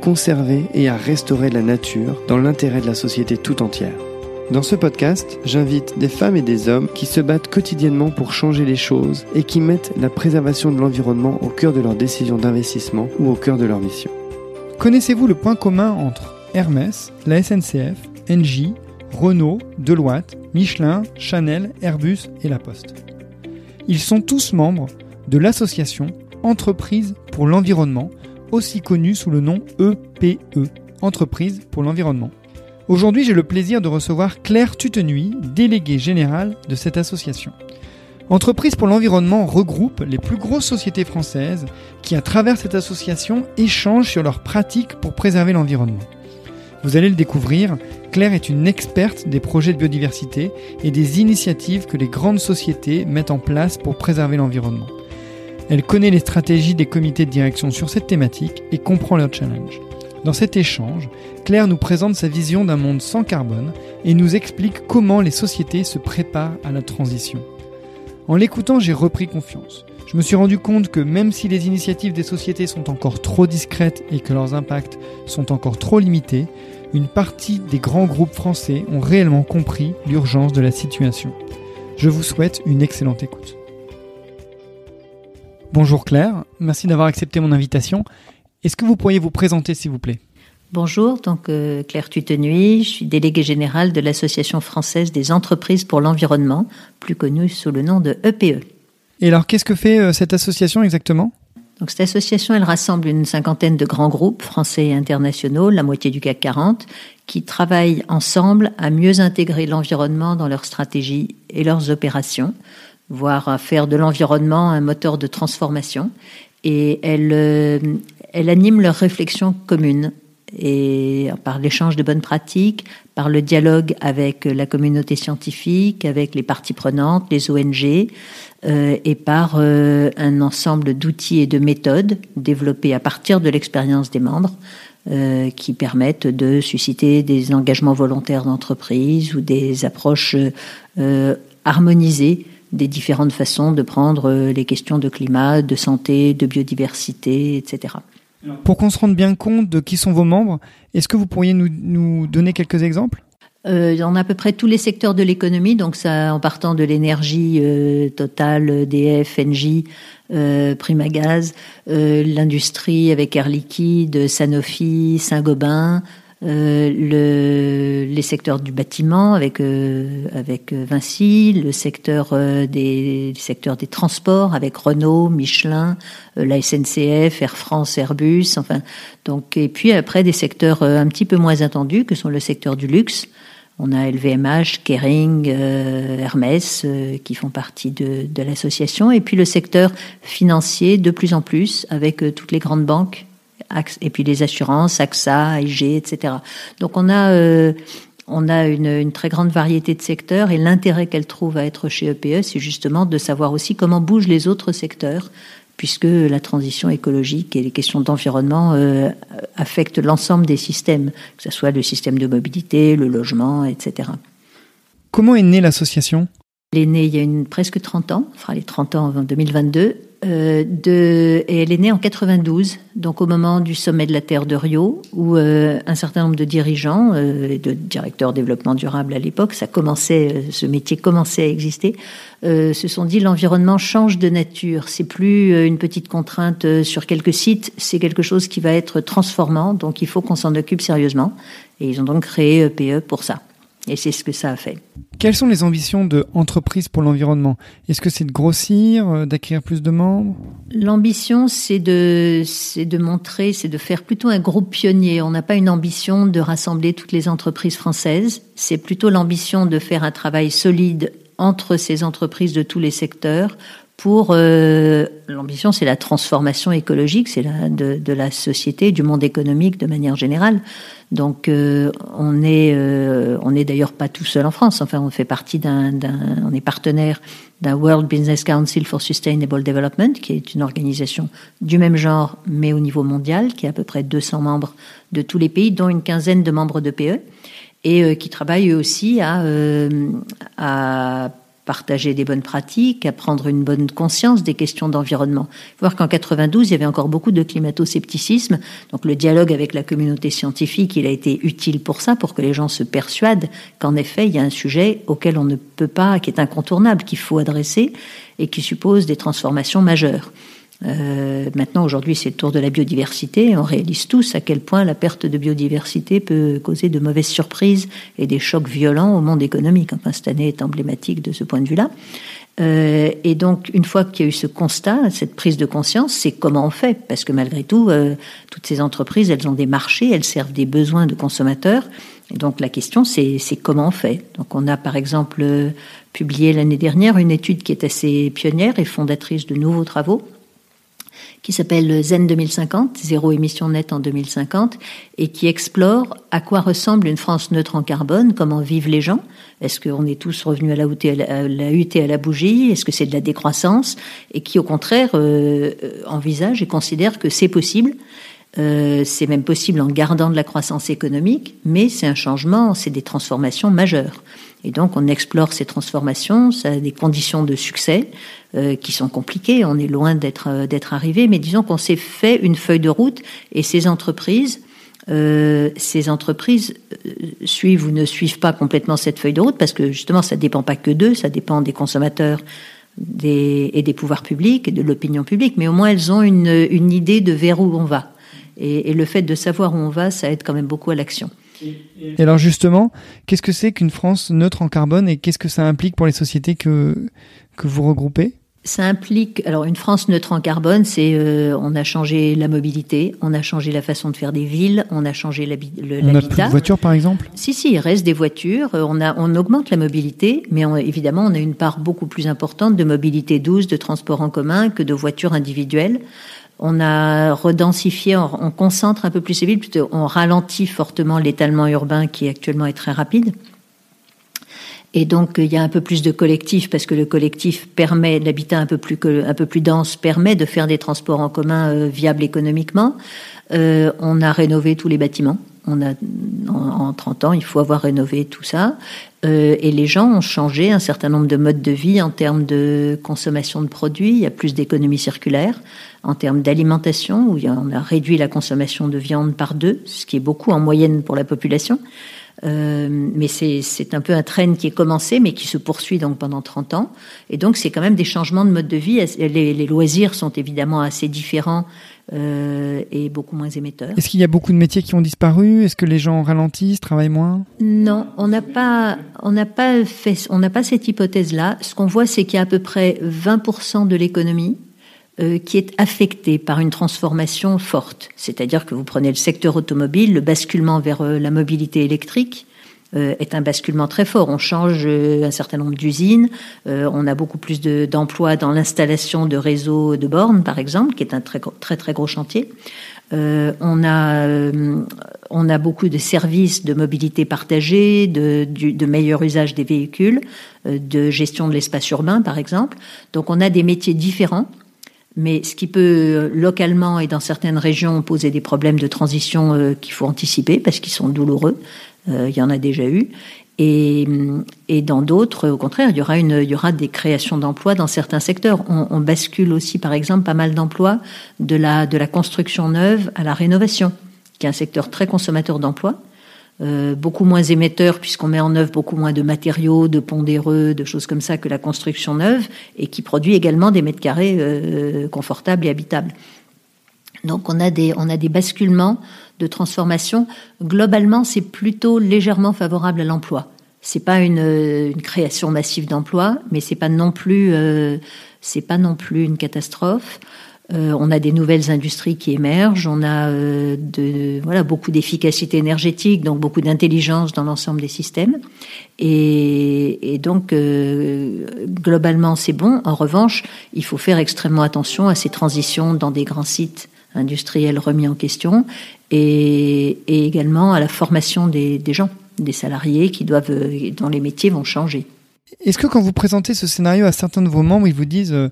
conserver et à restaurer la nature dans l'intérêt de la société tout entière. Dans ce podcast, j'invite des femmes et des hommes qui se battent quotidiennement pour changer les choses et qui mettent la préservation de l'environnement au cœur de leurs décisions d'investissement ou au cœur de leur mission. Connaissez-vous le point commun entre Hermès, la SNCF, Engie, Renault, Deloitte, Michelin, Chanel, Airbus et La Poste? Ils sont tous membres de l'association Entreprise pour l'environnement aussi connu sous le nom EPE, e, Entreprise pour l'environnement. Aujourd'hui, j'ai le plaisir de recevoir Claire Tutenuy, déléguée générale de cette association. Entreprise pour l'environnement regroupe les plus grosses sociétés françaises qui, à travers cette association, échangent sur leurs pratiques pour préserver l'environnement. Vous allez le découvrir, Claire est une experte des projets de biodiversité et des initiatives que les grandes sociétés mettent en place pour préserver l'environnement. Elle connaît les stratégies des comités de direction sur cette thématique et comprend leurs challenges. Dans cet échange, Claire nous présente sa vision d'un monde sans carbone et nous explique comment les sociétés se préparent à la transition. En l'écoutant, j'ai repris confiance. Je me suis rendu compte que même si les initiatives des sociétés sont encore trop discrètes et que leurs impacts sont encore trop limités, une partie des grands groupes français ont réellement compris l'urgence de la situation. Je vous souhaite une excellente écoute. Bonjour Claire, merci d'avoir accepté mon invitation. Est-ce que vous pourriez vous présenter s'il vous plaît? Bonjour, donc euh, Claire Tutenuy, je suis déléguée générale de l'Association française des entreprises pour l'environnement, plus connue sous le nom de EPE. E. Et alors qu'est-ce que fait euh, cette association exactement? Donc cette association, elle rassemble une cinquantaine de grands groupes français et internationaux, la moitié du CAC 40, qui travaillent ensemble à mieux intégrer l'environnement dans leurs stratégies et leurs opérations, voire à faire de l'environnement un moteur de transformation. Et elle, euh, elle anime leurs réflexions communes et par l'échange de bonnes pratiques, par le dialogue avec la communauté scientifique, avec les parties prenantes, les ONG, euh, et par euh, un ensemble d'outils et de méthodes développés à partir de l'expérience des membres, qui permettent de susciter des engagements volontaires d'entreprise ou des approches harmonisées des différentes façons de prendre euh, les questions de climat, de santé, de biodiversité, etc. Pour qu'on se rende bien compte de qui sont vos membres, est-ce que vous pourriez nous, nous donner quelques exemples? Euh, on a à peu près tous les secteurs de l'économie, donc ça en partant de l'énergie euh, Total, EDF, Engie, euh, Primagaz, l'industrie avec Air Liquide, Sanofi, Saint-Gobain, euh, le, les secteurs du bâtiment avec euh, avec Vinci, le secteur euh, des secteurs des transports avec Renault, Michelin, la SNCF, Air France, Airbus, enfin donc et puis après des secteurs un petit peu moins attendus que sont le secteur du luxe. On a LVMH, Kering, Hermès qui font partie de, de l'association et puis le secteur financier de plus en plus avec toutes les grandes banques et puis les assurances, AXA, IG, etc. Donc on a euh, on a une, très grande variété de secteurs et l'intérêt qu'elle trouve à être chez EPE, c'est justement de savoir aussi comment bougent les autres secteurs, puisque la transition écologique et les questions d'environnement euh, affectent l'ensemble des systèmes, que ce soit le système de mobilité, le logement, etc. Comment est née l'association? Elle est née il y a une, presque 30 ans, enfin les 30 ans en 2022, euh, de, et elle est née en 92, donc au moment du sommet de la Terre de Rio, où euh, un certain nombre de dirigeants euh, et de directeurs développement durable à l'époque, ça commençait, ce métier commençait à exister, se sont dit l'environnement change de nature. C'est plus une petite contrainte sur quelques sites, c'est quelque chose qui va être transformant, donc il faut qu'on s'en occupe sérieusement. Et ils ont donc créé EPE pour ça. Et c'est ce que ça a fait. Quelles sont les ambitions de Entreprise pour l'environnement? Est-ce que c'est de grossir, euh, d'acquérir plus de membres? L'ambition, c'est de, c'est de montrer, c'est de faire plutôt un groupe pionnier. On n'a pas une ambition de rassembler toutes les entreprises françaises. C'est plutôt l'ambition de faire un travail solide entre ces entreprises de tous les secteurs pour euh, l'ambition, c'est la transformation écologique, c'est la de, de, la société, du monde économique de manière générale. Donc euh, on est euh, on est d'ailleurs pas tout seul en France. Enfin, on fait partie d'un, on est partenaire d'un World Business Council for Sustainable Development, qui est une organisation du même genre, mais au niveau mondial, qui a à peu près 200 membres de tous les pays, dont une quinzaine de membres de PE, et qui travaille aussi à, à partager des bonnes pratiques, à prendre une bonne conscience des questions d'environnement. Il faut voir qu'en 92, il y avait encore beaucoup de climato-scepticisme. Donc le dialogue avec la communauté scientifique, il a été utile pour ça, pour que les gens se persuadent qu'en effet, il y a un sujet auquel on ne peut pas, qui est incontournable, qu'il faut adresser et qui suppose des transformations majeures. Euh, maintenant, aujourd'hui, c'est le tour de la biodiversité. On réalise tous à quel point la perte de biodiversité peut causer de mauvaises surprises et des chocs violents au monde économique. Enfin, cette année est emblématique de ce point de vue-là. Euh, et donc, une fois qu'il y a eu ce constat, cette prise de conscience, c'est comment on fait? Parce que malgré tout, euh, toutes ces entreprises, elles ont des marchés, elles servent des besoins de consommateurs. Et donc, la question, c'est comment on fait? Donc, on a par exemple publié l'année dernière une étude qui est assez pionnière et fondatrice de nouveaux travaux qui s'appelle Zen 2050, zéro émission nette en 2050, et qui explore à quoi ressemble une France neutre en carbone, comment vivent les gens. Est-ce qu'on est tous revenus à la hutte à la, bougie? Est-ce que c'est de la décroissance? Et qui, au contraire, euh, envisage et considère que c'est possible. Euh, c'est même possible en gardant de la croissance économique, mais c'est un changement, c'est des transformations majeures. Et donc on explore ces transformations, ça a des conditions de succès euh, qui sont compliquées, on est loin d'être euh, d'être arrivé, mais disons qu'on s'est fait une feuille de route et ces entreprises euh, ces entreprises euh, suivent ou ne suivent pas complètement cette feuille de route parce que justement ça dépend pas que d'eux, ça dépend des consommateurs des, et des pouvoirs publics et de l'opinion publique, mais au moins elles ont une, une idée de vers où on va. Et, et le fait de savoir où on va, ça aide quand même beaucoup à l'action. Et alors justement, qu'est-ce que c'est qu'une France neutre en carbone et qu'est-ce que ça implique pour les sociétés que, que vous regroupez? Ça implique, alors une France neutre en carbone, c'est euh, on a changé la mobilité, on a changé la façon de faire des villes, on a changé l'habitat. On n'a plus de voitures par exemple? Si, si, il reste des voitures, euh, on, a, on augmente la mobilité, mais évidemment on a une part beaucoup plus importante de mobilité douce, de transport en commun que de voitures individuelles. On a redensifié, on, concentre un peu plus ces villes, plutôt on ralentit fortement l'étalement urbain qui actuellement est très rapide. Et donc il y a un peu plus de collectif parce que le collectif permet l'habitat un peu plus un peu plus dense permet de faire des transports en commun euh, viables économiquement. Euh, on a rénové tous les bâtiments. On a en, 30 ans, il faut avoir rénové tout ça. Euh, et les gens ont changé un certain nombre de modes de vie en termes de consommation de produits. Il y a plus d'économie circulaire en termes d'alimentation, où on a réduit la consommation de viande par deux, ce qui est beaucoup en moyenne pour la population. Euh, mais c'est un peu un train qui est commencé, mais qui se poursuit donc pendant 30 ans. Et donc, c'est quand même des changements de mode de vie. Les loisirs sont évidemment assez différents euh, et beaucoup moins émetteurs. Est-ce qu'il y a beaucoup de métiers qui ont disparu? Est-ce que les gens ralentissent, travaillent moins? Non, on n'a pas, on n'a pas fait, on n'a pas cette hypothèse-là. Ce qu'on voit, c'est qu'il y a à peu près 20% de l'économie euh, qui est affectée par une transformation forte. C'est-à-dire que vous prenez le secteur automobile, le basculement vers euh, la mobilité électrique est un basculement très fort. On change un certain nombre d'usines, on a beaucoup plus d'emplois dans l'installation de réseaux de bornes, par exemple, qui est un très très, très gros chantier. on a on a beaucoup de services de mobilité partagée, de, meilleur usage des véhicules, de gestion de l'espace urbain, par exemple. Donc on a des métiers différents mais ce qui peut euh, localement et dans certaines régions poser des problèmes de transition euh, qu'il faut anticiper parce qu'ils sont douloureux, euh, il y en a déjà eu. Et, et dans d'autres, au contraire, il y aura, une, il y aura des créations d'emplois dans certains secteurs. On, on, bascule aussi, par exemple, pas mal d'emplois de la, de la construction neuve à la rénovation, qui est un secteur très consommateur d'emplois. Euh, beaucoup moins émetteur puisqu'on met en œuvre beaucoup moins de matériaux, de pondéreux, de choses comme ça que la construction neuve et qui produit également des mètres carrés euh, confortables et habitables. Donc on a des on a des basculements de transformation. Globalement, c'est plutôt légèrement favorable à l'emploi. C'est pas une, création massive d'emplois, mais c'est pas non plus euh, c'est pas non plus une catastrophe. Euh, on a des nouvelles industries qui émergent, on a euh, de, voilà, beaucoup d'efficacité énergétique, donc beaucoup d'intelligence dans l'ensemble des systèmes. Et, donc, globalement, c'est bon. En revanche, il faut faire extrêmement attention à ces transitions dans des grands sites industriels remis en question et, et également à la formation des, des gens, des salariés qui doivent, dont les métiers vont changer. Est-ce que quand vous présentez ce scénario à certains de vos membres, ils vous disent euh,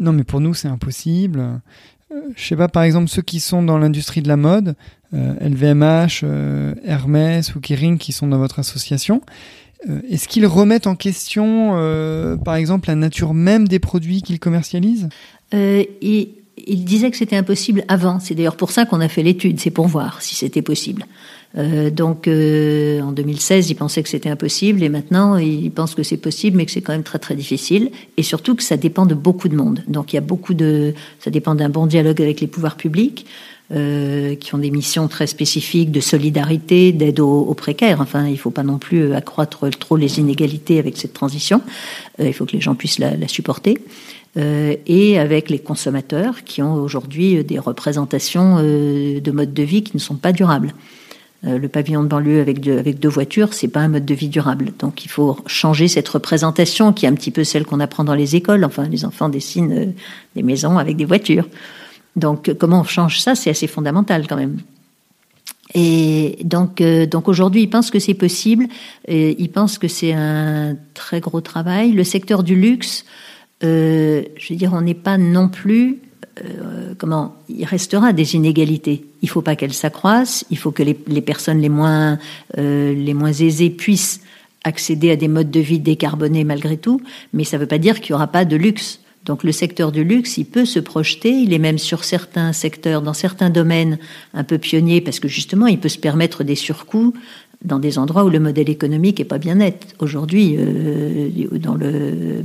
non mais pour nous c'est impossible euh, Je sais pas, par exemple ceux qui sont dans l'industrie de la mode, LVMH, euh, Hermès ou Kering qui sont dans votre association, est-ce qu'ils remettent en question, par exemple, la nature même des produits qu'ils commercialisent? Et il disait que c'était impossible avant. C'est d'ailleurs pour ça qu'on a fait l'étude, c'est pour voir si c'était possible. Euh, donc euh, en 2016, il pensait que c'était impossible et maintenant il pense que c'est possible, mais que c'est quand même très très difficile et surtout que ça dépend de beaucoup de monde. Donc il y a beaucoup de, ça dépend d'un bon dialogue avec les pouvoirs publics. Euh, qui ont des missions très spécifiques de solidarité, d'aide aux, précaires. Enfin, il ne faut pas non plus accroître trop les inégalités avec cette transition. il faut que les gens puissent la, la supporter. Et avec les consommateurs qui ont aujourd'hui des représentations de modes de vie qui ne sont pas durables. Euh, le pavillon de banlieue avec deux, avec deux voitures, c'est pas un mode de vie durable. Donc il faut changer cette représentation qui est un petit peu celle qu'on apprend dans les écoles. Enfin, les enfants dessinent euh, des maisons avec des voitures. Donc comment on change ça C'est assez fondamental quand même. Et donc, euh, donc aujourd'hui, ils pensent que c'est possible. Et ils pensent que c'est un très gros travail. Le secteur du luxe, je veux dire, on n'est pas non plus euh, comment il restera des inégalités. Il faut pas qu'elles s'accroissent. Il faut que les, personnes les moins euh, les moins aisées puissent accéder à des modes de vie décarbonés malgré tout. Mais ça ne veut pas dire qu'il y aura pas de luxe. Donc le secteur du luxe, il peut se projeter. Il est même sur certains secteurs, dans certains domaines, un peu pionnier parce que justement, il peut se permettre des surcoûts dans des endroits où le modèle économique est pas bien net. Aujourd'hui, euh, dans le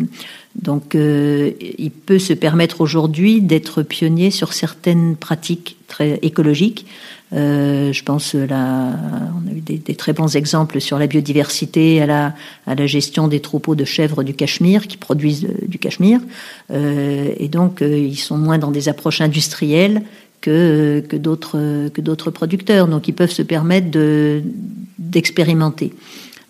donc, euh, il peut se permettre aujourd'hui d'être pionnier sur certaines pratiques très écologiques. Euh, je pense là, on a eu des, très bons exemples sur la biodiversité, à la, à la gestion des troupeaux de chèvres du Cachemire qui produisent euh, du Cachemire, euh, et donc euh, ils sont moins dans des approches industrielles que que d'autres producteurs, donc ils peuvent se permettre de d'expérimenter.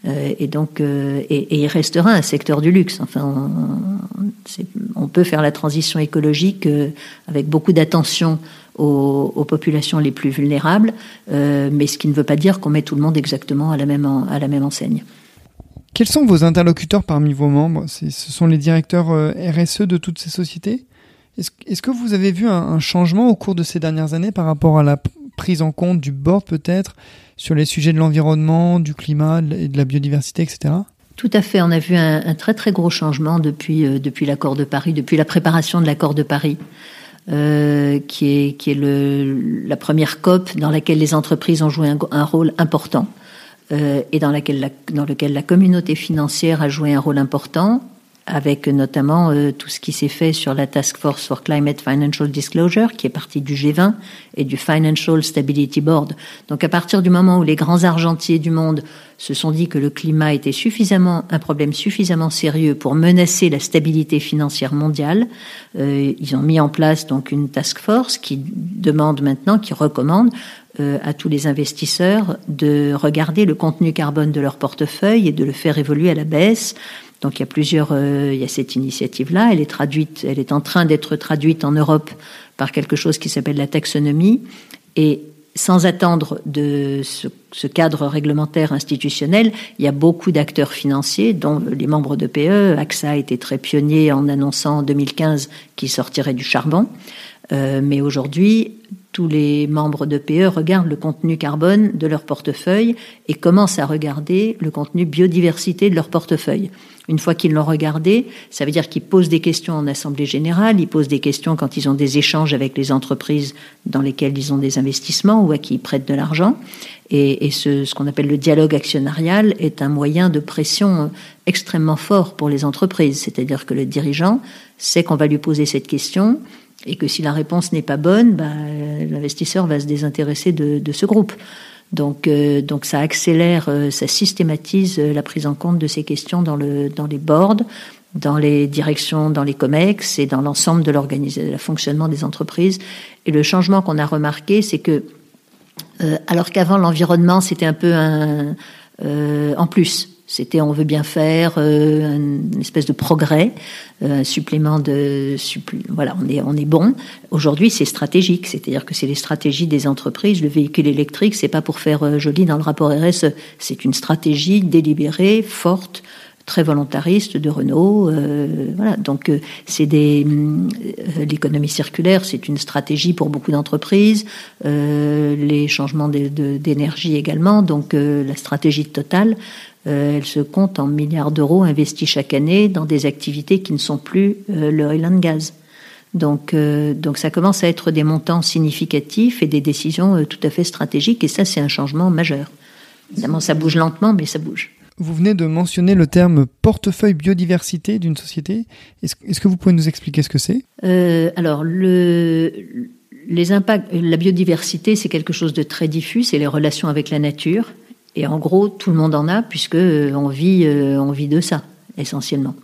Euh, et donc, euh, et, il restera un secteur du luxe. Enfin, on, on peut faire la transition écologique euh, avec beaucoup d'attention aux, aux, populations les plus vulnérables, mais ce qui ne veut pas dire qu'on met tout le monde exactement à la même, à la même enseigne. Quels sont vos interlocuteurs parmi vos membres? Ce sont les directeurs RSE de toutes ces sociétés? Est-ce est que vous avez vu un, changement au cours de ces dernières années par rapport à la prise en compte du board peut-être sur les sujets de l'environnement, du climat et de la biodiversité, etc. Tout à fait. On a vu un, très très gros changement depuis, euh, depuis l'accord de Paris, depuis la préparation de l'accord de Paris. Euh, qui est, qui est la première COP dans laquelle les entreprises ont joué un, rôle important euh, et dans, laquelle la, dans lequel la communauté financière a joué un rôle important avec notamment euh, tout ce qui s'est fait sur la Task Force for Climate Financial Disclosure, qui est partie du G20 et du Financial Stability Board. Donc à partir du moment où les grands argentiers du monde se sont dit que le climat était suffisamment un problème suffisamment sérieux pour menacer la stabilité financière mondiale, euh, ils ont mis en place donc une task force qui demande maintenant, qui recommande euh, à tous les investisseurs de regarder le contenu carbone de leur portefeuille et de le faire évoluer à la baisse donc il y a plusieurs, euh, il y a cette initiative-là. Elle est traduite, elle est en train d'être traduite en Europe par quelque chose qui s'appelle la taxonomie. Et sans attendre de ce, cadre réglementaire institutionnel, il y a beaucoup d'acteurs financiers, dont les membres de PE. AXA été très pionnier en annonçant en 2015 qu'il sortirait du charbon. Euh, mais aujourd'hui, tous les membres de PE regardent le contenu carbone de leur portefeuille et commencent à regarder le contenu biodiversité de leur portefeuille. Une fois qu'ils l'ont regardé, ça veut dire qu'ils posent des questions en assemblée générale, ils posent des questions quand ils ont des échanges avec les entreprises dans lesquelles ils ont des investissements ou à qui ils prêtent de l'argent. Et, ce qu'on appelle le dialogue actionnarial est un moyen de pression extrêmement fort pour les entreprises. C'est-à-dire que le dirigeant sait qu'on va lui poser cette question et que si la réponse n'est pas bonne, bah, l'investisseur va se désintéresser de, de ce groupe. Donc, euh, donc ça accélère, euh, ça systématise euh, la prise en compte de ces questions dans, le, dans les boards. dans les directions, dans les COMEX et dans l'ensemble de l'organisation, le fonctionnement des entreprises. Et le changement qu'on a remarqué, c'est que, euh, alors qu'avant l'environnement, c'était un peu un, euh, en plus. C'était on veut bien faire, euh, une espèce de progrès, euh, un supplément de voilà, on est on est bon. Aujourd'hui, c'est stratégique, c'est-à-dire que c'est les stratégies des entreprises. Le véhicule électrique, c'est pas pour faire joli dans le rapport RSE, c'est une stratégie délibérée, forte très volontariste de Renault. Euh, voilà, donc euh, c'est des euh, l'économie circulaire, c'est une stratégie pour beaucoup d'entreprises. les changements d'énergie également. Donc la stratégie totale, elle se compte en milliards d'euros investis chaque année dans des activités qui ne sont plus le oil and gas. Donc, donc ça commence à être des montants significatifs et des décisions tout à fait stratégiques. Et ça, c'est un changement majeur. Évidemment, ça bouge lentement, mais ça bouge. Vous venez de mentionner le terme portefeuille biodiversité d'une société. Est-ce que vous pouvez nous expliquer ce que c'est? Euh, Alors, le, les impacts, la biodiversité, c'est quelque chose de très diffus, c'est les relations avec la nature. Et en gros, tout le monde en a, puisque euh, on vit, euh, on vit de ça, essentiellement.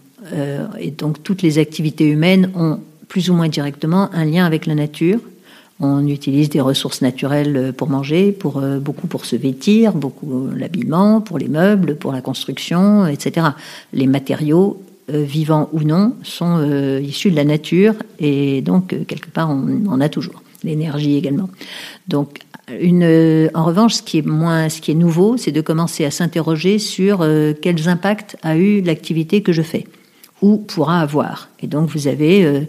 et donc, toutes les activités humaines ont plus ou moins directement un lien avec la nature, on utilise des ressources naturelles euh, pour manger, pour euh, beaucoup pour se vêtir, beaucoup euh, l'habillement, pour les meubles, pour la construction, etc. Les matériaux vivants ou non sont issus de la nature et donc quelque part on en a toujours. L'énergie également. Donc en revanche, ce qui est moins, ce qui est nouveau, c'est de commencer à s'interroger sur quels impacts a eu l'activité que je fais ou pourra avoir. Et donc vous avez euh,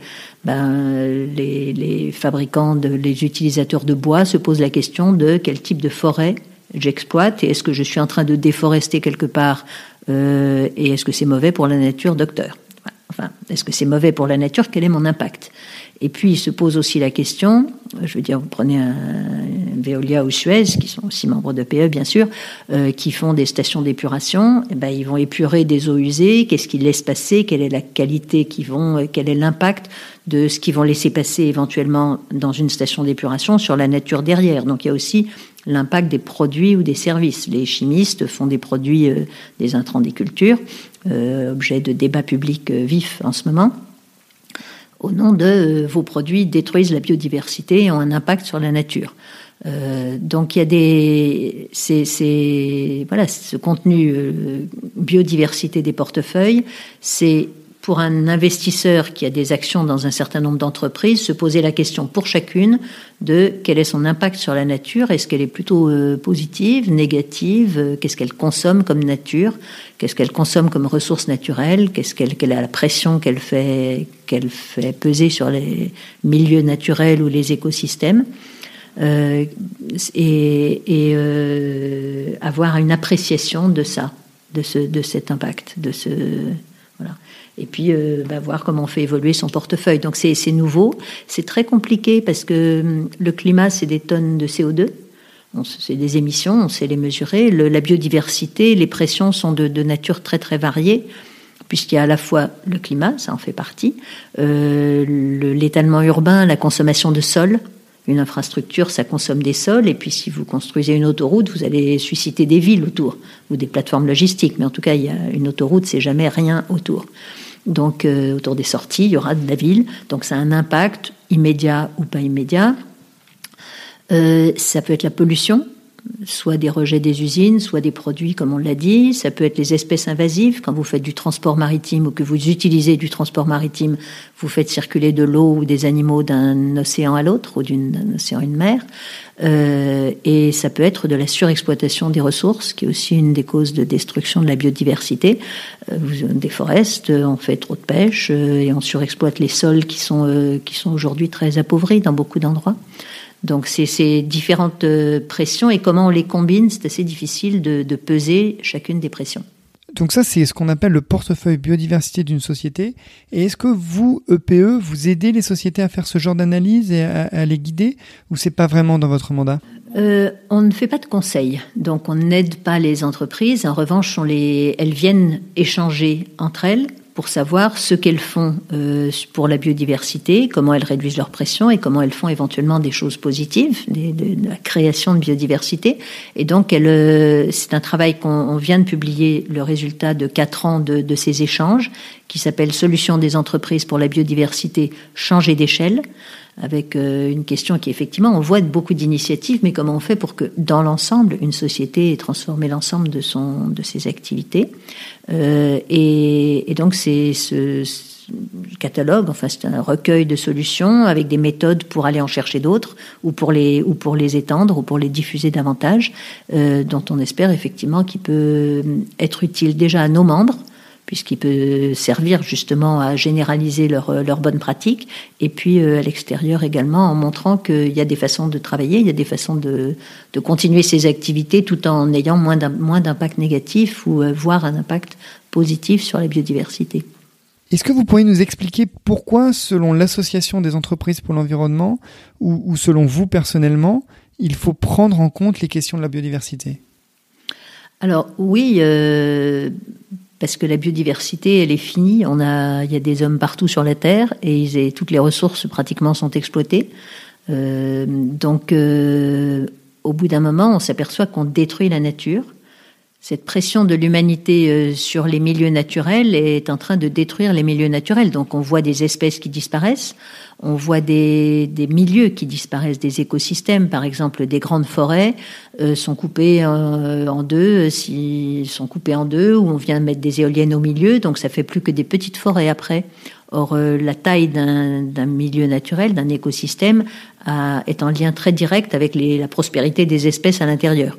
ben, les, fabricants, les utilisateurs de bois se posent la question de quel type de forêt j'exploite et est-ce que je suis en train de déforester quelque part euh, et est-ce que c'est mauvais pour la nature, docteur? Enfin, est-ce que c'est mauvais pour la nature? Quel est mon impact? Et puis il se pose aussi la question, je veux dire, vous prenez un, Veolia ou Suez, qui sont aussi membres de PE bien sûr, euh, qui font des stations d'épuration, eh ben, ils vont épurer des eaux usées, qu'est-ce qu'ils laissent passer, quelle est la qualité qu'ils vont, euh, quel est l'impact de ce qu'ils vont laisser passer éventuellement dans une station d'épuration sur la nature derrière? Donc il y a aussi l'impact des produits ou des services. Les chimistes font des produits, euh, des intrants des cultures, objet de débat public vif en ce moment au nom de vos produits détruisent la biodiversité et ont un impact sur la nature. Euh, donc il y a des, c'est, voilà, ce contenu euh, biodiversité des portefeuilles, c'est pour un investisseur qui a des actions dans un certain nombre d'entreprises, se poser la question pour chacune de quel est son impact sur la nature, est-ce qu'elle est plutôt euh, positive, négative, qu'est-ce qu'elle consomme comme nature, qu'est-ce qu'elle consomme comme ressources naturelles, qu'est-ce qu'elle, quelle est la pression qu'elle fait, qu'elle fait peser sur les milieux naturels ou les écosystèmes? Euh, et, euh, avoir une appréciation de ça, de, ce, de cet impact, de ce voilà. Et puis euh, bah, voir comment on fait évoluer son portefeuille. Donc c'est nouveau, c'est très compliqué parce que hum, le climat c'est des tonnes de CO2. C'est des émissions, on sait les mesurer. La biodiversité, les pressions sont de, de nature très très variée puisqu'il y a à la fois le climat, ça en fait partie, euh, l'étalement urbain, la consommation de sol, une infrastructure, ça consomme des sols, et puis si vous construisez une autoroute, vous allez susciter des villes autour, ou des plateformes logistiques, mais en tout cas, il y a une autoroute, c'est jamais rien autour. Donc, euh, autour des sorties, il y aura de la ville, donc ça a un impact immédiat ou pas immédiat. Euh, ça peut être la pollution, soit des rejets des usines, soit des produits, comme on l'a dit. Ça peut être les espèces invasives. Quand vous faites du transport maritime ou que vous utilisez du transport maritime, vous faites circuler de l'eau ou des animaux d'un océan à l'autre ou d'un océan à une mer. Euh, et ça peut être de la surexploitation des ressources, qui est aussi une des causes de destruction de la biodiversité. Euh, vous déforeste, on fait trop de pêche euh, et on surexploite les sols qui sont, euh, qui sont aujourd'hui très appauvris dans beaucoup d'endroits. Donc c'est ces différentes euh, pressions et comment on les combine, c'est assez difficile de, peser chacune des pressions. Donc ça, c'est ce qu'on appelle le portefeuille biodiversité d'une société. Et est-ce que vous, EPE, e, vous aidez les sociétés à faire ce genre d'analyse et à, les guider, ou c'est pas vraiment dans votre mandat? Euh, On ne fait pas de conseils, donc on n'aide pas les entreprises. En revanche, on les, elles viennent échanger entre elles pour savoir ce qu'elles font euh, pour la biodiversité, comment elles réduisent leur pression et comment elles font éventuellement des choses positives, de, la création de biodiversité. Et donc, euh, c'est un travail qu'on vient de publier, le résultat de quatre ans de, de ces échanges, qui s'appelle Solutions des entreprises pour la biodiversité, changer d'échelle avec euh, une question qui effectivement on voit beaucoup d'initiatives, mais comment on fait pour que dans l'ensemble une société ait transformé l'ensemble de son de ses activités. Euh, et, et, donc c'est ce, catalogue, enfin c'est un recueil de solutions avec des méthodes pour aller en chercher d'autres ou pour les ou pour les étendre ou pour les diffuser davantage, euh, dont on espère effectivement qu'il peut être utile déjà à nos membres puisqu'il peut servir justement à généraliser leurs leur bonnes pratiques, et puis euh, à l'extérieur également en montrant qu'il y a des façons de travailler, il y a des façons de, de continuer ces activités tout en ayant moins d'impact négatif ou euh, voire un impact positif sur la biodiversité. Est-ce que vous pourriez nous expliquer pourquoi, selon l'Association des entreprises pour l'environnement, ou, ou selon vous personnellement, il faut prendre en compte les questions de la biodiversité? Alors oui, euh, parce que la biodiversité, elle est finie. On a, il y a des hommes partout sur la Terre et ils, toutes les ressources pratiquement sont exploitées. Euh, donc, euh, au bout d'un moment, on s'aperçoit qu'on détruit la nature. Cette pression de l'humanité euh, sur les milieux naturels est en train de détruire les milieux naturels. Donc, on voit des espèces qui disparaissent. On voit des, des, milieux qui disparaissent, des écosystèmes, par exemple des grandes forêts euh, sont coupées euh, en deux, s'ils sont coupées en deux, ou on vient mettre des éoliennes au milieu, donc ça fait plus que des petites forêts après. Or, euh, la taille d'un milieu naturel, d'un écosystème, est en lien très direct avec les, la prospérité des espèces à l'intérieur.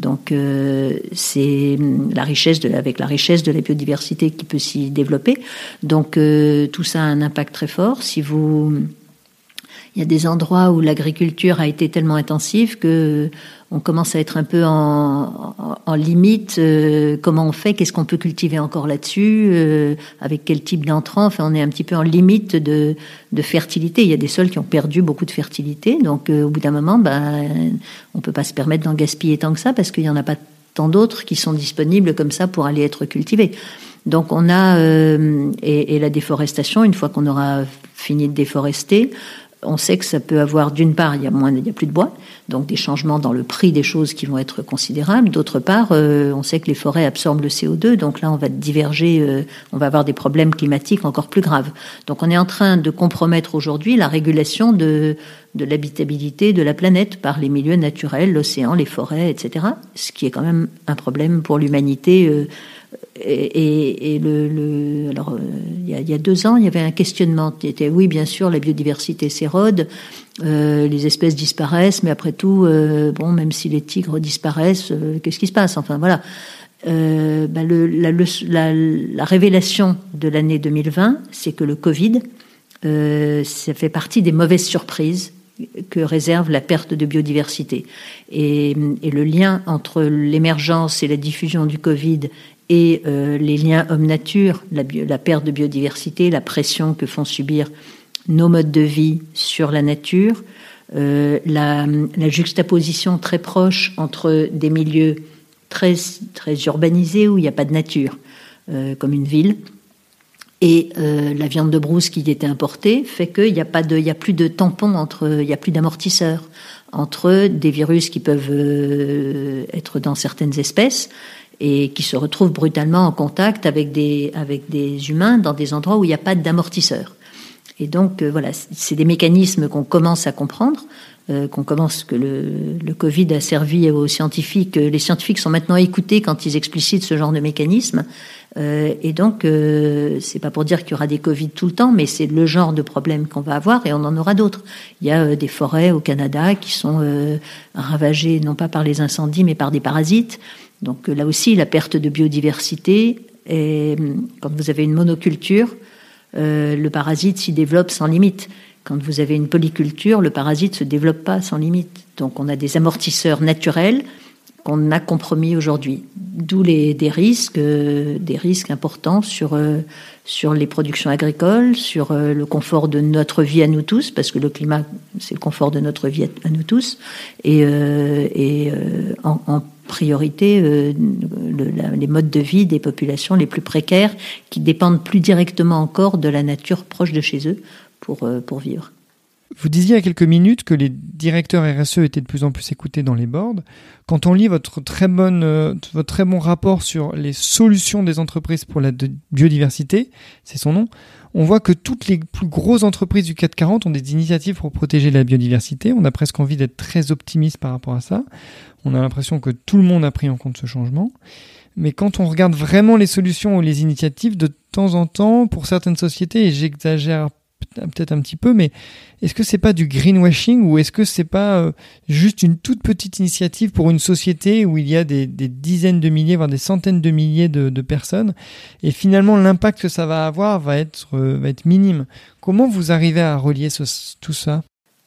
Donc euh, c'est la richesse de, avec la richesse de la biodiversité qui peut s'y développer. Donc euh, tout ça a un impact très fort. Si vous il y a des endroits où l'agriculture a été tellement intensive que on commence à être un peu en, en, limite. Euh, comment on fait Qu'est-ce qu'on peut cultiver encore là-dessus euh, Avec quel type d'entrant Enfin, on est un petit peu en limite de, de, fertilité. Il y a des sols qui ont perdu beaucoup de fertilité. Donc, euh, au bout d'un moment, ben, on peut pas se permettre d'en gaspiller tant que ça parce qu'il y en a pas tant d'autres qui sont disponibles comme ça pour aller être cultivés. Donc, on a et, et la déforestation. Une fois qu'on aura fini de déforester, on sait que ça peut avoir, d'une part, il y a moins, il y a plus de bois, donc des changements dans le prix des choses qui vont être considérables. D'autre part, euh, on sait que les forêts absorbent le CO2, donc là, on va diverger, euh, on va avoir des problèmes climatiques encore plus graves. Donc, on est en train de compromettre aujourd'hui la régulation de, de l'habitabilité de la planète par les milieux naturels, l'océan, les forêts, etc. Ce qui est quand même un problème pour l'humanité. Euh, et, le, alors, euh, il y, a, deux ans, il y avait un questionnement qui était oui, bien sûr, la biodiversité s'érode, euh, les espèces disparaissent, mais après tout, euh, bon, même si les tigres disparaissent, qu'est-ce qui se passe? Enfin, voilà. Le, la, la, la, révélation de l'année 2020, c'est que le Covid, ça fait partie des mauvaises surprises que réserve la perte de biodiversité. Et le lien entre l'émergence et la diffusion du Covid et euh, les liens homme-nature, la, perte de biodiversité, la pression que font subir nos modes de vie sur la nature, euh, la, juxtaposition très proche entre des milieux très, urbanisés où il n'y a pas de nature, euh, comme une ville, et la viande de brousse qui était importée fait qu'il n'y a il y a plus de tampons entre, il n'y a plus d'amortisseurs entre des virus qui peuvent euh, être dans certaines espèces et qui se retrouvent brutalement en contact avec des, avec des humains dans des endroits où il n'y a pas d'amortisseur. Et donc, euh, voilà, c'est des mécanismes qu'on commence à comprendre, qu'on commence, que le, Covid a servi aux scientifiques. Les scientifiques sont maintenant écoutés quand ils explicitent ce genre de mécanisme. Euh, et donc, euh, c'est pas pour dire qu'il y aura des Covid tout le temps, mais c'est le genre de problème qu'on va avoir et on en aura d'autres. Il y a euh, des forêts au Canada qui sont euh, ravagées non pas par les incendies, mais par des parasites. Donc là aussi, la perte de biodiversité, et quand vous avez une monoculture, euh, le parasite s'y développe sans limite. Quand vous avez une polyculture, le parasite se développe pas sans limite. Donc on a des amortisseurs naturels qu'on a compromis aujourd'hui. D'où des risques, euh, des risques importants sur euh, sur les productions agricoles, sur euh, le confort de notre vie à nous tous, parce que le climat c'est le confort de notre vie à, nous tous, et en, priorité les modes de vie des populations les plus précaires qui dépendent plus directement encore de la nature proche de chez eux euh, pour vivre. Vous disiez il y a quelques minutes que les directeurs RSE étaient de plus en plus écoutés dans les boards. Quand on lit votre très, bonne, euh, votre très bon rapport sur les solutions des entreprises pour la biodiversité, c'est son nom, on voit que toutes les plus grosses entreprises du 440 ont des initiatives pour protéger la biodiversité. On a presque envie d'être très optimiste par rapport à ça. On a l'impression que tout le monde a pris en compte ce changement. Mais quand on regarde vraiment les solutions ou les initiatives, de temps en temps, pour certaines sociétés, et j'exagère peut-être un petit peu, mais est-ce que c'est pas du greenwashing ou est-ce que c'est pas euh, juste une toute petite initiative pour une société où il y a des, dizaines de milliers, voire des centaines de milliers de, personnes et finalement l'impact que ça va avoir va être, euh, va être minime? Comment vous arrivez à relier tout ça?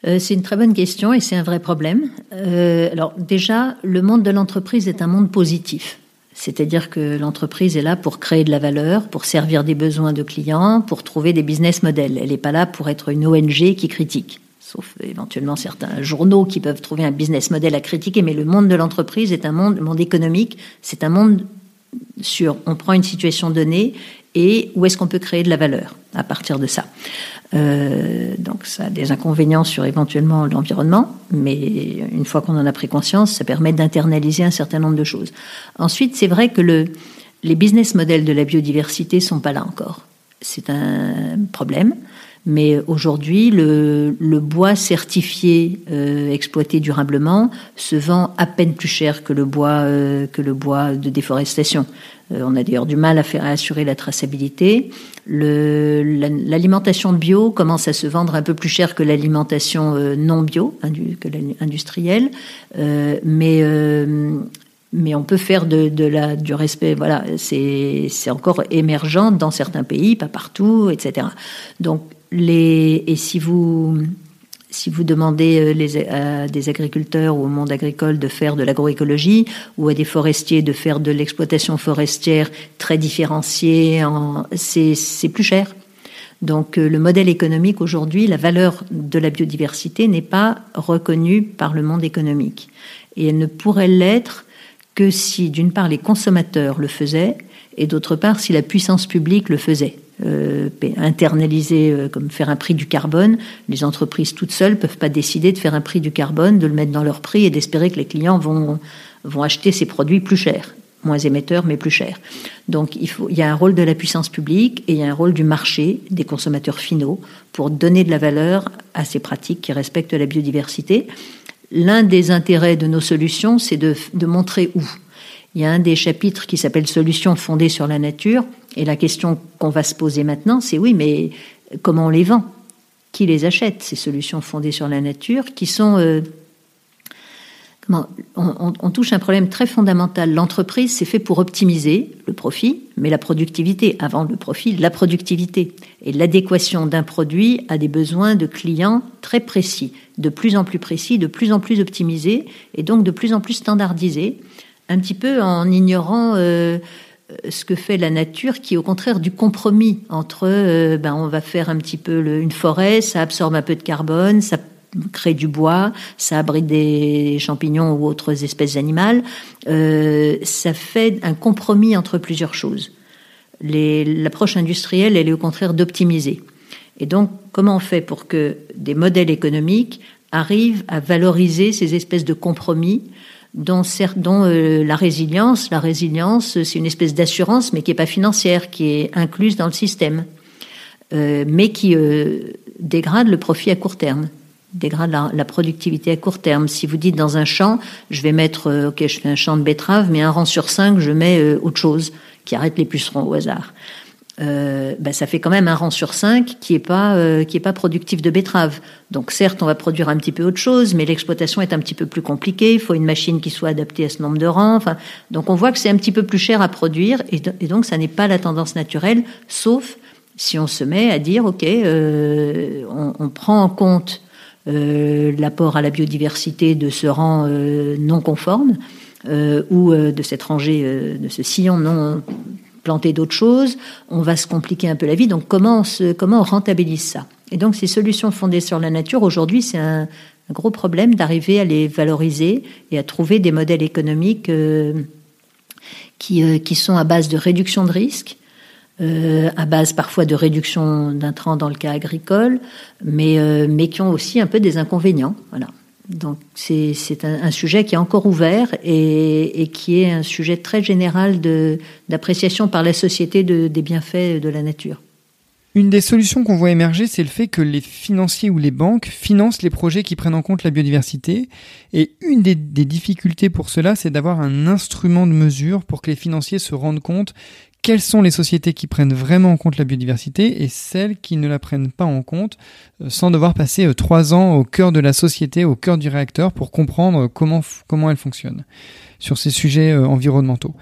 Euh, c'est une très bonne question et c'est un vrai problème. alors déjà, le monde de l'entreprise est un monde positif. C'est-à-dire que l'entreprise est là pour créer de la valeur, pour servir des besoins de clients, pour trouver des business models. Elle n'est pas là pour être une ONG qui critique, sauf éventuellement certains journaux qui peuvent trouver un business model à critiquer. Mais le monde de l'entreprise est un monde, le monde économique, c'est un monde sur on prend une situation donnée et où est-ce qu'on peut créer de la valeur à partir de ça. Euh, donc ça a des inconvénients sur éventuellement l'environnement, mais une fois qu'on en a pris conscience, ça permet d'internaliser un certain nombre de choses. Ensuite, c'est vrai que le, les business models de la biodiversité sont pas là encore. C'est un problème. Mais aujourd'hui, le, le, bois certifié euh, exploité durablement se vend à peine plus cher que le bois euh, que le bois de déforestation. Euh, on a d'ailleurs du mal à, faire, assurer la traçabilité. L'alimentation bio commence à se vendre un peu plus cher que l'alimentation euh, non bio, que l'industrielle, euh, mais mais on peut faire de, de la, du respect. Voilà, c'est encore émergent dans certains pays, pas partout, etc. Donc les et si vous si vous demandez euh, les, à des agriculteurs ou au monde agricole de faire de l'agroécologie ou à des forestiers de faire de l'exploitation forestière très différenciée, c'est plus cher. Donc euh, le modèle économique aujourd'hui, la valeur de la biodiversité n'est pas reconnue par le monde économique. Et elle ne pourrait l'être que si, d'une part, les consommateurs le faisaient, et d'autre part, si la puissance publique le faisait. Euh, internaliser euh, comme faire un prix du carbone. Les entreprises toutes seules peuvent pas décider de faire un prix du carbone, de le mettre dans leur prix et d'espérer que les clients vont, vont acheter ces produits plus chers, moins émetteurs mais plus chers. Donc il, faut, il y a un rôle de la puissance publique et il y a un rôle du marché, des consommateurs finaux, pour donner de la valeur à ces pratiques qui respectent la biodiversité. L'un des intérêts de nos solutions, c'est de, de montrer où. Il y a un des chapitres qui s'appelle Solutions fondées sur la nature. Et la question qu'on va se poser maintenant, c'est oui, mais comment on les vend? Qui les achète, ces solutions fondées sur la nature, qui sont... Euh, comment, on, on, touche un problème très fondamental. L'entreprise, c'est fait pour optimiser le profit, mais la productivité, avant le profit, la productivité. Et l'adéquation d'un produit à des besoins de clients très précis, de plus en plus précis, de plus en plus optimisés, et donc de plus en plus standardisés un petit peu en ignorant euh, ce que fait la nature, qui est au contraire du compromis entre, euh, ben, on va faire un petit peu une forêt, ça absorbe un peu de carbone, ça crée du bois, ça abrite des champignons ou autres espèces animales, euh, ça fait un compromis entre plusieurs choses. L'approche industrielle, elle est au contraire d'optimiser. Et donc, comment on fait pour que des modèles économiques arrivent à valoriser ces espèces de compromis dont, dont euh, la résilience, la résilience, c'est une espèce d'assurance, mais qui n'est pas financière, qui est incluse dans le système, euh, mais qui euh, dégrade le profit à court terme, dégrade la, productivité à court terme. Si vous dites dans un champ, je vais mettre, ok, je fais un champ de betterave, mais un rang sur cinq, je mets autre chose qui arrête les pucerons au hasard euh, ben ça fait quand même un rang sur cinq qui est pas euh, qui est pas productif de betterave. Donc certes, on va produire un petit peu autre chose, mais l'exploitation est un petit peu plus compliquée. Il faut une machine qui soit adaptée à ce nombre de rangs. Enfin, donc on voit que c'est un petit peu plus cher à produire, et, donc ça n'est pas la tendance naturelle, sauf si on se met à dire ok, euh, on, on, prend en compte euh, l'apport à la biodiversité de ce rang euh, non conforme. ou de cette rangée, de ce sillon non planter d'autres choses, on va se compliquer un peu la vie. Donc comment on, se, comment on rentabilise ça? Et donc ces solutions fondées sur la nature, aujourd'hui, c'est un, gros problème d'arriver à les valoriser et à trouver des modèles économiques qui, qui sont à base de réduction de risques, euh, à base parfois de réduction d'intrants dans le cas agricole, mais, euh, mais qui ont aussi un peu des inconvénients. Voilà. Donc c'est un, sujet qui est encore ouvert et, qui est un sujet très général d'appréciation par la société de, des bienfaits de la nature. Une des solutions qu'on voit émerger, c'est le fait que les financiers ou les banques financent les projets qui prennent en compte la biodiversité. Et une des difficultés pour cela, c'est d'avoir un instrument de mesure pour que les financiers se rendent compte quelles sont les sociétés qui prennent vraiment en compte la biodiversité et celles qui ne la prennent pas en compte euh, sans devoir passer euh, trois ans au cœur de la société, au cœur du réacteur pour comprendre comment, comment elle fonctionne sur ces sujets euh, environnementaux.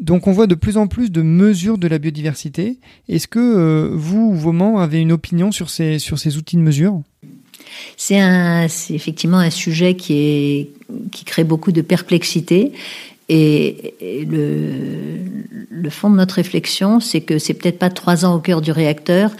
Donc on voit de plus en plus de mesures de la biodiversité. Est-ce que vous ou vos membres avez une opinion sur ces, outils de mesure? C'est effectivement un sujet qui, qui crée beaucoup de perplexité et, le, fond de notre réflexion, c'est que c'est peut-être pas trois ans au cœur du réacteur,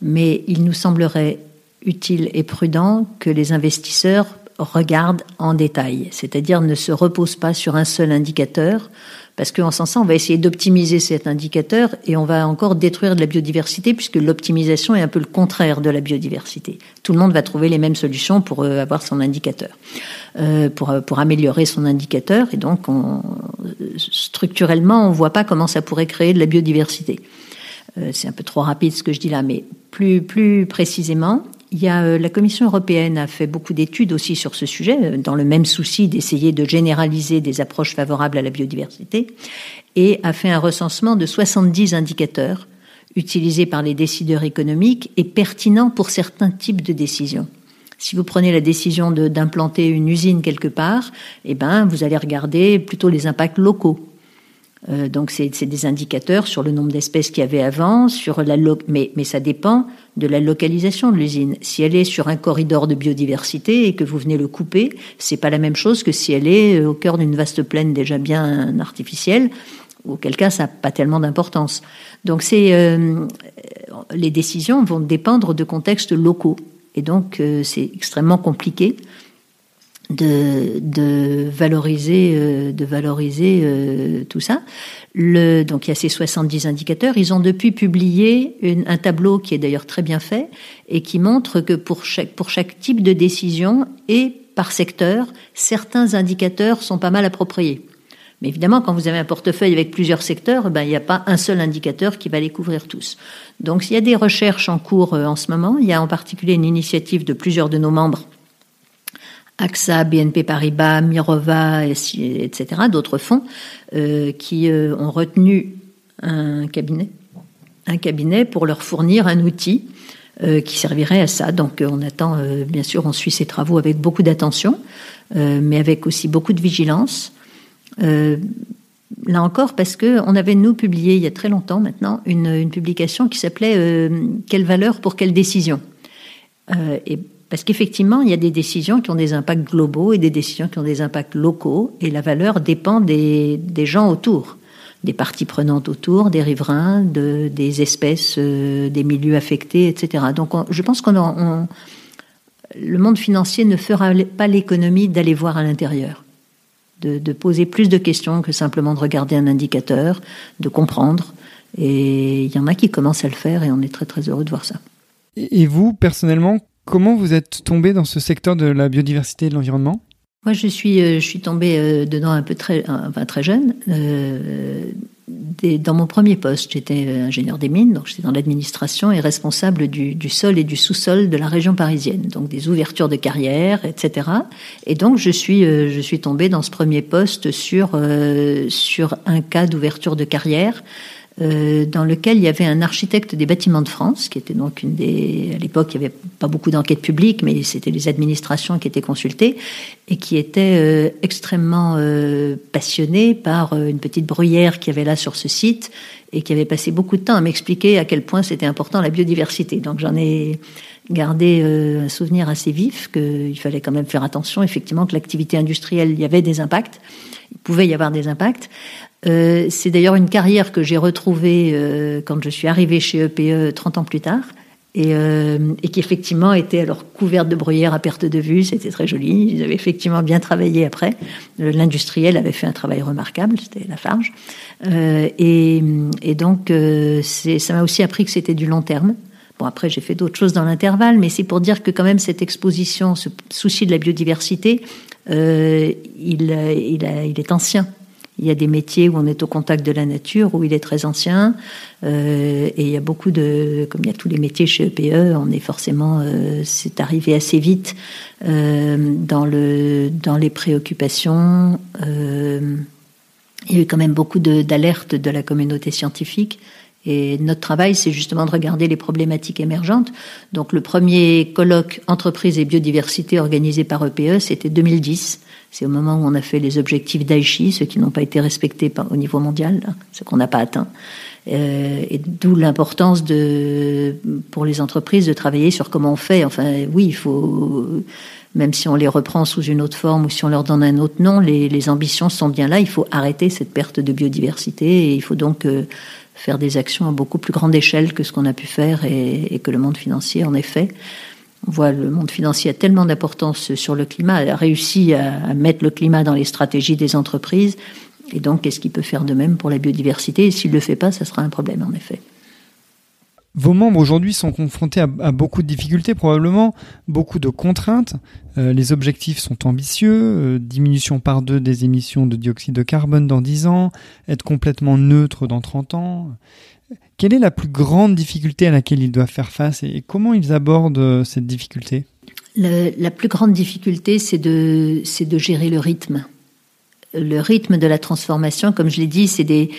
mais il nous semblerait utile et prudent que les investisseurs regardent en détail, c'est-à-dire ne se reposent pas sur un seul indicateur, parce qu'en ce sens, on va essayer d'optimiser cet indicateur et on va encore détruire de la biodiversité, puisque l'optimisation est un peu le contraire de la biodiversité. Tout le monde va trouver les mêmes solutions pour euh, avoir son indicateur, euh, pour, euh, améliorer son indicateur, et donc on, structurellement, on voit pas comment ça pourrait créer de la biodiversité. C'est un peu trop rapide ce que je dis là, mais plus, précisément, il y a, euh, la Commission européenne a fait beaucoup d'études aussi sur ce sujet, euh, dans le même souci d'essayer de généraliser des approches favorables à la biodiversité, et a fait un recensement de 70 indicateurs utilisés par les décideurs économiques et pertinents pour certains types de décisions. Si vous prenez la décision d'implanter une usine quelque part, eh ben, vous allez regarder plutôt les impacts locaux euh, donc c'est des indicateurs sur le nombre d'espèces qu'il y avait avant, sur la mais, mais ça dépend de la localisation de l'usine. Si elle est sur un corridor de biodiversité et que vous venez le couper, c'est pas la même chose que si elle est euh, au cœur d'une vaste plaine déjà bien artificielle, auquel cas ça n'a pas tellement d'importance. Donc c'est euh, les décisions vont dépendre de contextes locaux et donc c'est extrêmement compliqué de, valoriser, euh, de valoriser euh, tout ça. Donc il y a ces 70 indicateurs. Ils ont depuis publié un tableau qui est d'ailleurs très bien fait et qui montre que pour chaque type de décision et par secteur, certains indicateurs sont pas mal appropriés. Mais évidemment, quand vous avez un portefeuille avec plusieurs secteurs, ben, il n'y a pas un seul indicateur qui va les couvrir tous. Donc, il y a des recherches en cours euh, en ce moment. Il y a en particulier une initiative de plusieurs de nos membres AXA, BNP Paribas, Mirova, etc., d'autres fonds euh, qui euh, ont retenu un cabinet, un cabinet pour leur fournir un outil qui servirait à ça. Donc on attend, bien sûr, on suit ces travaux avec beaucoup d'attention, mais avec aussi beaucoup de vigilance. Là encore, parce que on avait nous publié il y a très longtemps maintenant une, publication qui s'appelait Quelle valeur pour quelle décision? Et parce qu'effectivement, il y a des décisions qui ont des impacts globaux et des décisions qui ont des impacts locaux, et la valeur dépend des, gens autour, des parties prenantes autour, des riverains, de, des espèces, euh, des milieux affectés, etc. Donc je pense qu'on on, le monde financier ne fera pas l'économie d'aller voir à l'intérieur, de, de poser plus de questions que simplement de regarder un indicateur, de comprendre. Et il y en a qui commencent à le faire et on est très très heureux de voir ça. Et vous, personnellement, Comment vous êtes tombé dans ce secteur de la biodiversité et de l'environnement? Moi, je suis, euh, je suis tombée euh, dedans un peu très, enfin, très jeune. Euh, dans mon premier poste, j'étais ingénieur des mines, donc j'étais dans l'administration et responsable du, du, sol et du sous-sol de la région parisienne, donc des ouvertures de carrières, etc. Et donc je suis, je suis tombée dans ce premier poste sur sur un cas d'ouverture de carrière euh, dans lequel il y avait un architecte des bâtiments de France, qui était donc une des... À l'époque, il n'y avait pas beaucoup d'enquêtes publiques, mais c'était les administrations qui étaient consultées, et qui était euh, extrêmement euh, passionné par une petite bruyère qu'il y avait là sur ce site, et qui avait passé beaucoup de temps à m'expliquer à quel point c'était important la biodiversité. Donc j'en ai gardé un souvenir assez vif, qu'il fallait quand même faire attention, effectivement, que l'activité industrielle, il y avait des impacts, il pouvait y avoir des impacts. Euh, c'est d'ailleurs une carrière que j'ai retrouvée euh, quand je suis arrivée chez EPE 30 ans plus tard et, euh, et qui effectivement était alors couverte de bruyère à perte de vue. C'était très joli. Ils avaient effectivement bien travaillé après. L'industriel avait fait un travail remarquable. C'était la Farge. Euh, et, et, donc, euh, ça m'a aussi appris que c'était du long terme. Bon, après, j'ai fait d'autres choses dans l'intervalle, mais c'est pour dire que quand même cette exposition, ce souci de la biodiversité, euh, il, il est ancien. Il y a des métiers où on est au contact de la nature, où il est très ancien. Euh, et il y a beaucoup de, comme il y a tous les métiers chez EPE, on est forcément, euh, c'est arrivé assez vite euh, dans le, dans les préoccupations. Euh, il y a eu quand même beaucoup d'alertes de, de la communauté scientifique. Et notre travail, c'est justement de regarder les problématiques émergentes. Donc, le premier colloque entreprise et biodiversité organisé par EPE, c'était 2010. C'est au moment où on a fait les objectifs d'Aichi, ceux qui n'ont pas été respectés par, au niveau mondial, hein, ceux qu'on n'a pas atteints. Euh, et d'où l'importance de, pour les entreprises de travailler sur comment on fait. Enfin, oui, il faut, même si on les reprend sous une autre forme ou si on leur donne un autre nom, les, les ambitions sont bien là. Il faut arrêter cette perte de biodiversité et il faut donc euh, faire des actions à beaucoup plus grande échelle que ce qu'on a pu faire et, et que le monde financier en effet. On voit le monde financier a tellement d'importance sur le climat, a réussi à, mettre le climat dans les stratégies des entreprises. Et donc, est-ce qu'il peut faire de même pour la biodiversité? Et s'il ne le fait pas, ça sera un problème, en effet. Vos membres aujourd'hui sont confrontés à, beaucoup de difficultés, probablement beaucoup de contraintes. Euh, les objectifs sont ambitieux, euh, diminution par deux des émissions de dioxyde de carbone dans 10 ans, être complètement neutre dans 30 ans. Quelle est la plus grande difficulté à laquelle ils doivent faire face et comment ils abordent euh, cette difficulté? La plus grande difficulté, c'est de, de gérer le rythme. Le rythme de la transformation, comme je l'ai dit, c'est des,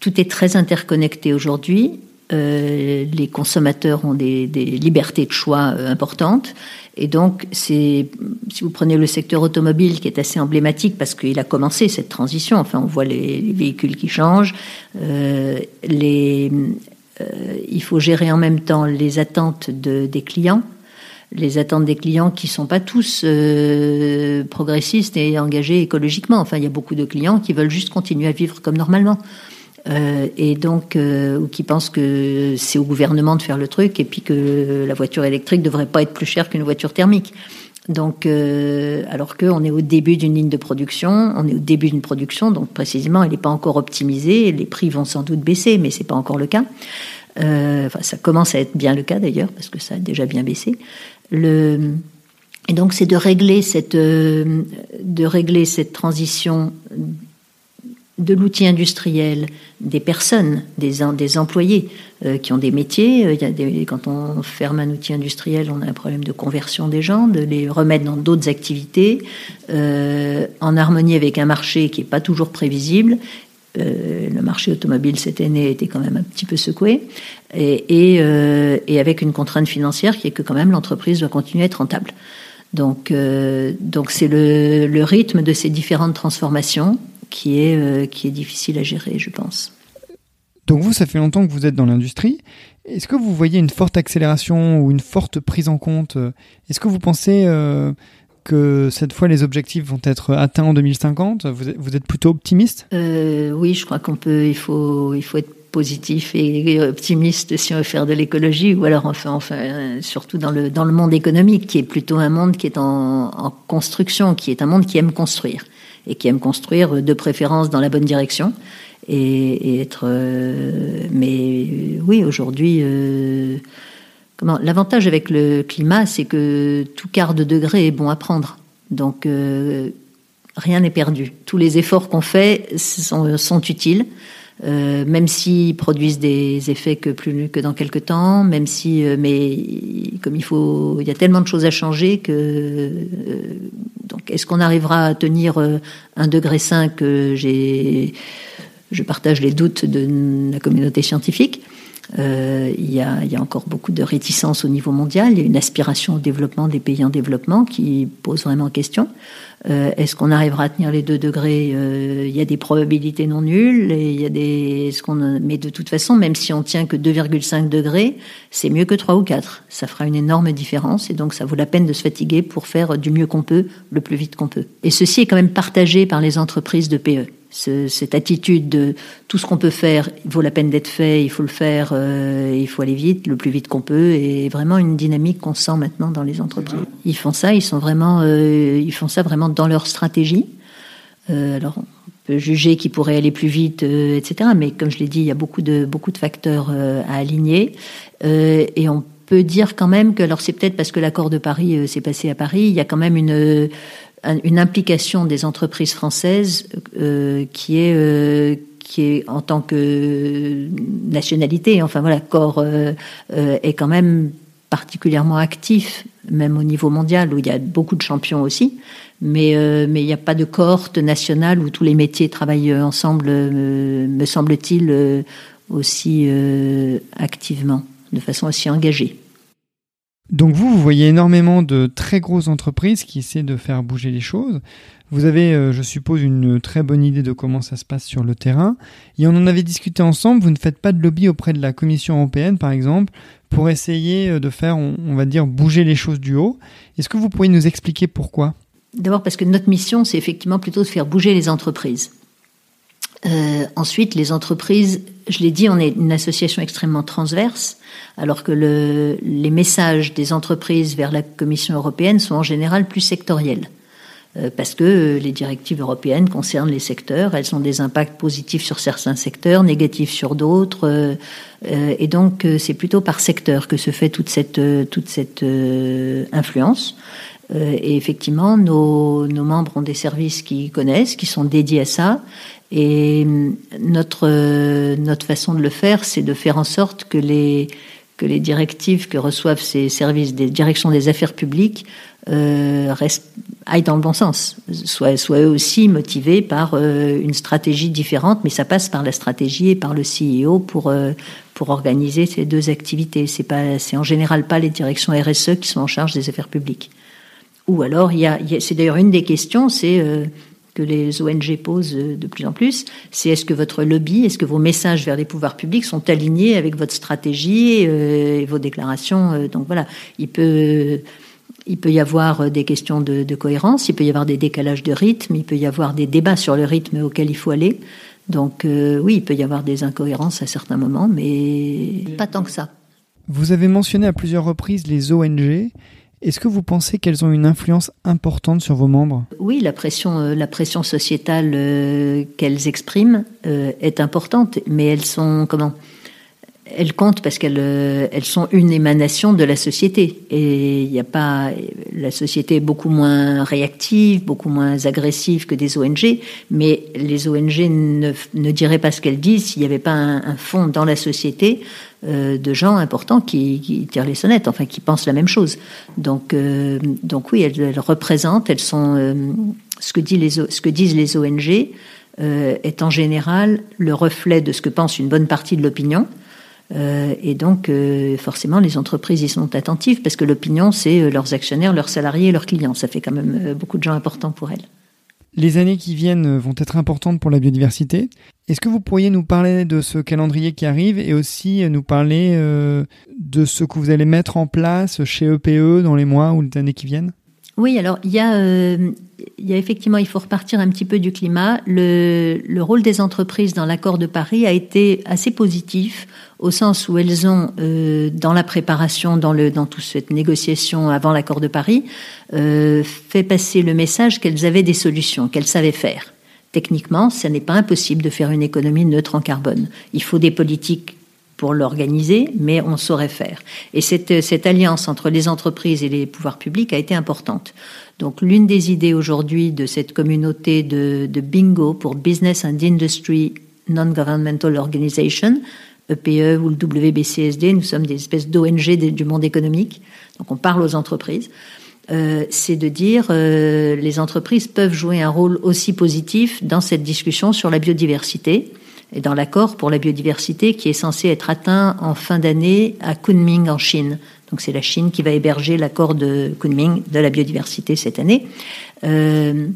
tout est très interconnecté aujourd'hui. Euh, les consommateurs ont des, des, libertés de choix euh, importantes. Et donc, si vous prenez le secteur automobile, qui est assez emblématique parce qu'il a commencé cette transition, enfin, on voit les, les véhicules qui changent, euh, les, euh, il faut gérer en même temps les attentes de, des clients, les attentes des clients qui sont pas tous euh, progressistes et engagés écologiquement. Enfin, il y a beaucoup de clients qui veulent juste continuer à vivre comme normalement. Euh, et donc euh, ou qui pensent que c'est au gouvernement de faire le truc et puis que la voiture électrique devrait pas être plus chère qu'une voiture thermique. Donc, euh, alors qu'on est au début d'une ligne de production, on est au début d'une production, donc précisément, elle n'est pas encore optimisée. Les prix vont sans doute baisser, mais c'est pas encore le cas. Euh, enfin, ça commence à être bien le cas d'ailleurs, parce que ça a déjà bien baissé. Le, et donc, c'est de régler cette, euh, de régler cette transition de l'outil industriel, des personnes, des, employés euh, qui ont des métiers. Euh, il y a des, quand on ferme un outil industriel, on a un problème de conversion des gens, de les remettre dans d'autres activités, euh, en harmonie avec un marché qui n'est pas toujours prévisible. Euh, le marché automobile cette année était quand même un petit peu secoué, et, euh, et avec une contrainte financière qui est que quand même l'entreprise doit continuer à être rentable. Donc, donc c'est le, le rythme de ces différentes transformations qui est, euh, qui est difficile à gérer, je pense. Donc vous, ça fait longtemps que vous êtes dans l'industrie. Est-ce que vous voyez une forte accélération ou une forte prise en compte Est-ce que vous pensez euh, que cette fois les objectifs vont être atteints en 2050 vous êtes, vous êtes plutôt optimiste? Euh, Oui, je crois qu'on peut. Il faut, il faut être positif et optimiste si on veut faire de l'écologie, ou alors enfin, enfin, surtout dans le dans le monde économique, qui est plutôt un monde qui est en, en construction, qui est un monde qui aime construire et qui aiment construire de préférence dans la bonne direction. Et, être. Euh, mais oui, aujourd'hui. Euh, comment L'avantage avec le climat, c'est que tout quart de degré est bon à prendre. Donc euh, rien n'est perdu. Tous les efforts qu'on fait sont utiles. Euh, même s'ils produisent des effets que plus que dans quelques temps, même si, euh, mais comme il faut, il y a tellement de choses à changer que euh, donc est-ce qu'on arrivera à tenir un degré 5 J'ai, je partage les doutes de la communauté scientifique. Euh, il, y a, il, y a, encore beaucoup de réticence au niveau mondial. Il y a une aspiration au développement des pays en développement qui pose vraiment question. Euh, Est-ce qu'on arrivera à tenir les deux degrés euh, Il y a des probabilités non nulles. Et il y a des, ce qu'on, mais de toute façon, même si on tient que 2,5 degrés, c'est mieux que 3 ou 4. Ça fera une énorme différence et donc ça vaut la peine de se fatiguer pour faire du mieux qu'on peut, le plus vite qu'on peut. Et ceci est quand même partagé par les entreprises de PE. Cette attitude de tout ce qu'on peut faire vaut la peine d'être fait, il faut le faire, euh, il faut aller vite, le plus vite qu'on peut, et vraiment une dynamique qu'on sent maintenant dans les entreprises. Ils font ça, ils sont vraiment, euh, ils font ça vraiment dans leur stratégie. Euh, alors, on peut juger qu'ils pourraient aller plus vite, etc. Mais comme je l'ai dit, il y a beaucoup de beaucoup de facteurs à aligner, et on peut dire quand même que, alors c'est peut-être parce que l'accord de Paris s'est passé à Paris, il y a quand même une une implication des entreprises françaises euh, qui est euh, qui est en tant que nationalité, enfin voilà, corps euh, est quand même particulièrement actif, même au niveau mondial où il y a beaucoup de champions aussi, mais mais il n'y a pas de cohorte nationale où tous les métiers travaillent ensemble, me semble-t-il, aussi activement, de façon aussi engagée. Donc vous, vous voyez énormément de très grosses entreprises qui essaient de faire bouger les choses. Vous avez, euh, je suppose, une très bonne idée de comment ça se passe sur le terrain. Et on en avait discuté ensemble. Vous ne faites pas de lobby auprès de la Commission européenne, par exemple, pour essayer euh, de faire, on, va dire, bouger les choses du haut. Est-ce que vous pourriez nous expliquer pourquoi? D'abord parce que notre mission, c'est effectivement plutôt de faire bouger les entreprises. Euh, ensuite, les entreprises, je l'ai dit, on est une association extrêmement transverse, alors que le, les messages des entreprises vers la Commission européenne sont en général plus sectoriels. Euh, parce que les directives européennes concernent les secteurs, elles ont des impacts positifs sur certains secteurs, négatifs sur d'autres, euh, euh, et donc c'est plutôt par secteur que se fait toute cette, toute cette influence. Et effectivement, nos, nos membres ont des services qui connaissent, qui sont dédiés à ça, et hum, notre, notre façon de le faire, c'est de faire en sorte que les, que les directives que reçoivent ces services des directions des affaires publiques euh, restent, aillent dans le bon sens, soient, soient eux aussi motivés par euh, une stratégie différente, mais ça passe par la stratégie et par le CEO pour, euh, pour organiser ces deux activités. C'est pas, c'est en général pas les directions RSE qui sont en charge des affaires publiques. Ou alors, il y a, c'est d'ailleurs une des questions, c'est euh, que les ONG posent de plus en plus, c'est est-ce que votre lobby, est-ce que vos messages vers les pouvoirs publics sont alignés avec votre stratégie euh, et vos déclarations euh, Donc voilà, il peut, il peut y avoir des questions de, cohérence, il peut y avoir des décalages de rythme, il peut y avoir des débats sur le rythme auquel il faut aller. Donc euh, oui, il peut y avoir des incohérences à certains moments, mais pas tant que ça. Vous avez mentionné à plusieurs reprises les ONG. Est-ce que vous pensez qu'elles ont une influence importante sur vos membres? Oui, la pression, euh, la pression sociétale euh, qu'elles expriment euh, est importante, mais elles sont comment? Elles comptent parce qu'elles elles sont une émanation de la société et il n'y a pas la société est beaucoup moins réactive, beaucoup moins agressive que des ONG, mais les ONG ne, diraient pas ce qu'elles disent s'il n'y avait pas un, un fond dans la société euh, de gens importants qui, tirent les sonnettes, enfin qui pensent la même chose. Donc, euh, donc oui, elles, représentent, elles sont euh, ce que disent les ONG est en général le reflet de ce que pense une bonne partie de l'opinion. Et donc, forcément, les entreprises y sont attentives parce que l'opinion, c'est leurs actionnaires, leurs salariés, leurs clients. Ça fait quand même beaucoup de gens importants pour elles. Les années qui viennent vont être importantes pour la biodiversité. Est-ce que vous pourriez nous parler de ce calendrier qui arrive et aussi nous parler euh, de ce que vous allez mettre en place chez EPE e dans les mois ou les années qui viennent? Oui, alors il y, a, euh, il y a effectivement, il faut repartir un petit peu du climat. Le, le rôle des entreprises dans l'accord de Paris a été assez positif au sens où elles ont, euh, dans la préparation, dans, le, dans toute cette négociation avant l'accord de Paris, euh, fait passer le message qu'elles avaient des solutions, qu'elles savaient faire. Techniquement, ce n'est pas impossible de faire une économie neutre en carbone. Il faut des politiques pour l'organiser, mais on saurait faire. Et cette, cette alliance entre les entreprises et les pouvoirs publics a été importante. Donc l'une des idées aujourd'hui de cette communauté de, de bingo pour Business and Industry Non-Governmental Organization, EPE e ou le WBCSD, nous sommes des espèces d'ONG du monde économique, donc on parle aux entreprises, euh, c'est de dire euh, les entreprises peuvent jouer un rôle aussi positif dans cette discussion sur la biodiversité et dans l'accord pour la biodiversité qui est censé être atteint en fin d'année à Kunming en Chine. Donc c'est la Chine qui va héberger l'accord de Kunming de la biodiversité cette année. Euh,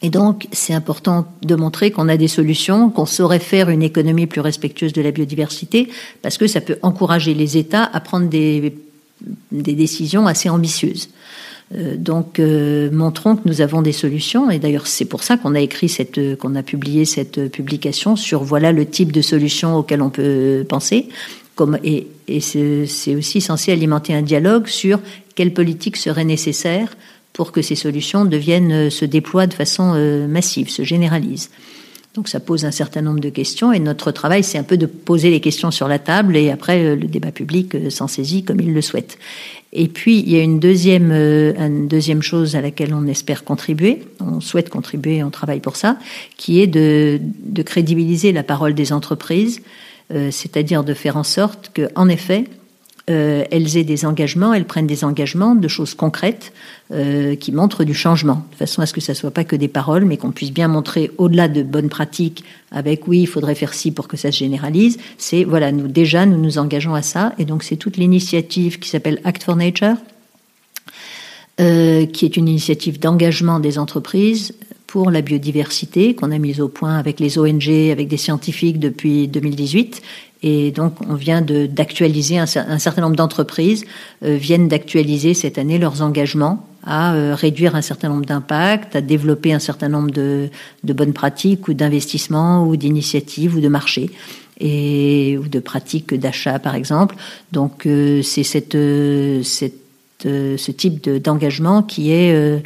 et donc, c'est important de montrer qu'on a des solutions, qu'on saurait faire une économie plus respectueuse de la biodiversité, parce que ça peut encourager les États à prendre des, des décisions assez ambitieuses. Donc, montrons que nous avons des solutions. Et d'ailleurs, c'est pour ça qu'on a écrit cette, qu'on a publié cette publication sur voilà le type de solutions auxquelles on peut penser. Et, et c'est aussi censé alimenter un dialogue sur quelle politique serait nécessaire pour que ces solutions deviennent, se déploient de façon massive, se généralisent. Donc ça pose un certain nombre de questions et notre travail, c'est un peu de poser les questions sur la table et après euh, le débat public euh, s'en saisit comme il le souhaite. Et puis il y a une deuxième, euh, une deuxième chose à laquelle on espère contribuer, on souhaite contribuer, on travaille pour ça, qui est de, de crédibiliser la parole des entreprises, c'est-à-dire de faire en sorte que, en effet, euh, elles aient des engagements, elles prennent des engagements de choses concrètes euh, qui montrent du changement, de façon à ce que ça soit pas que des paroles, mais qu'on puisse bien montrer au-delà de bonnes pratiques, avec oui, il faudrait faire ci pour que ça se généralise. C'est voilà, nous déjà nous nous engageons à ça, et donc c'est toute l'initiative qui s'appelle Act for Nature, euh, qui est une initiative d'engagement des entreprises pour la biodiversité qu'on a mise au point avec les ONG, avec des scientifiques depuis 2018 et donc, on vient d'actualiser, un, certain nombre d'entreprises euh, viennent d'actualiser cette année leurs engagements à euh, réduire un certain nombre d'impacts, à développer un certain nombre de, de bonnes pratiques ou d'investissements ou d'initiatives ou de marchés et ou de pratiques d'achat, par exemple. Donc, euh, c'est cette, cette, ce type d'engagement qui est